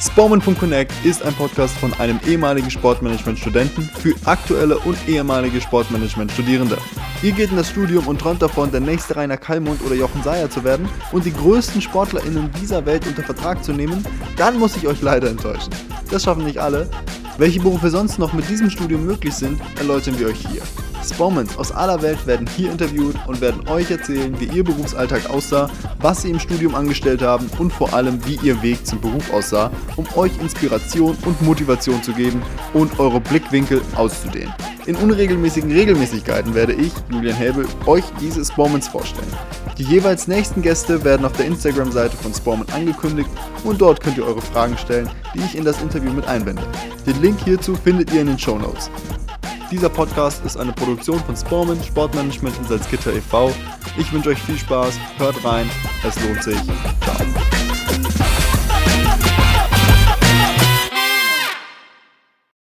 Sportman.connect ist ein Podcast von einem ehemaligen Sportmanagement-Studenten für aktuelle und ehemalige Sportmanagement-Studierende. Ihr geht in das Studium und träumt davon, der nächste Rainer Kallmund oder Jochen Seyer zu werden und die größten SportlerInnen dieser Welt unter Vertrag zu nehmen, dann muss ich euch leider enttäuschen. Das schaffen nicht alle. Welche Berufe sonst noch mit diesem Studium möglich sind, erläutern wir euch hier. Spawmans aus aller Welt werden hier interviewt und werden euch erzählen, wie ihr Berufsalltag aussah, was sie im Studium angestellt haben und vor allem, wie ihr Weg zum Beruf aussah, um euch Inspiration und Motivation zu geben und eure Blickwinkel auszudehnen. In unregelmäßigen Regelmäßigkeiten werde ich, Julian Häbel, euch diese Spawmans vorstellen. Die jeweils nächsten Gäste werden auf der Instagram-Seite von Spawman angekündigt und dort könnt ihr eure Fragen stellen, die ich in das Interview mit einbinde. Den Link hierzu findet ihr in den Show Notes. Dieser Podcast ist eine Produktion von Sporman Sportmanagement in Salzgitter e.V. Ich wünsche euch viel Spaß, hört rein, es lohnt sich. Ciao.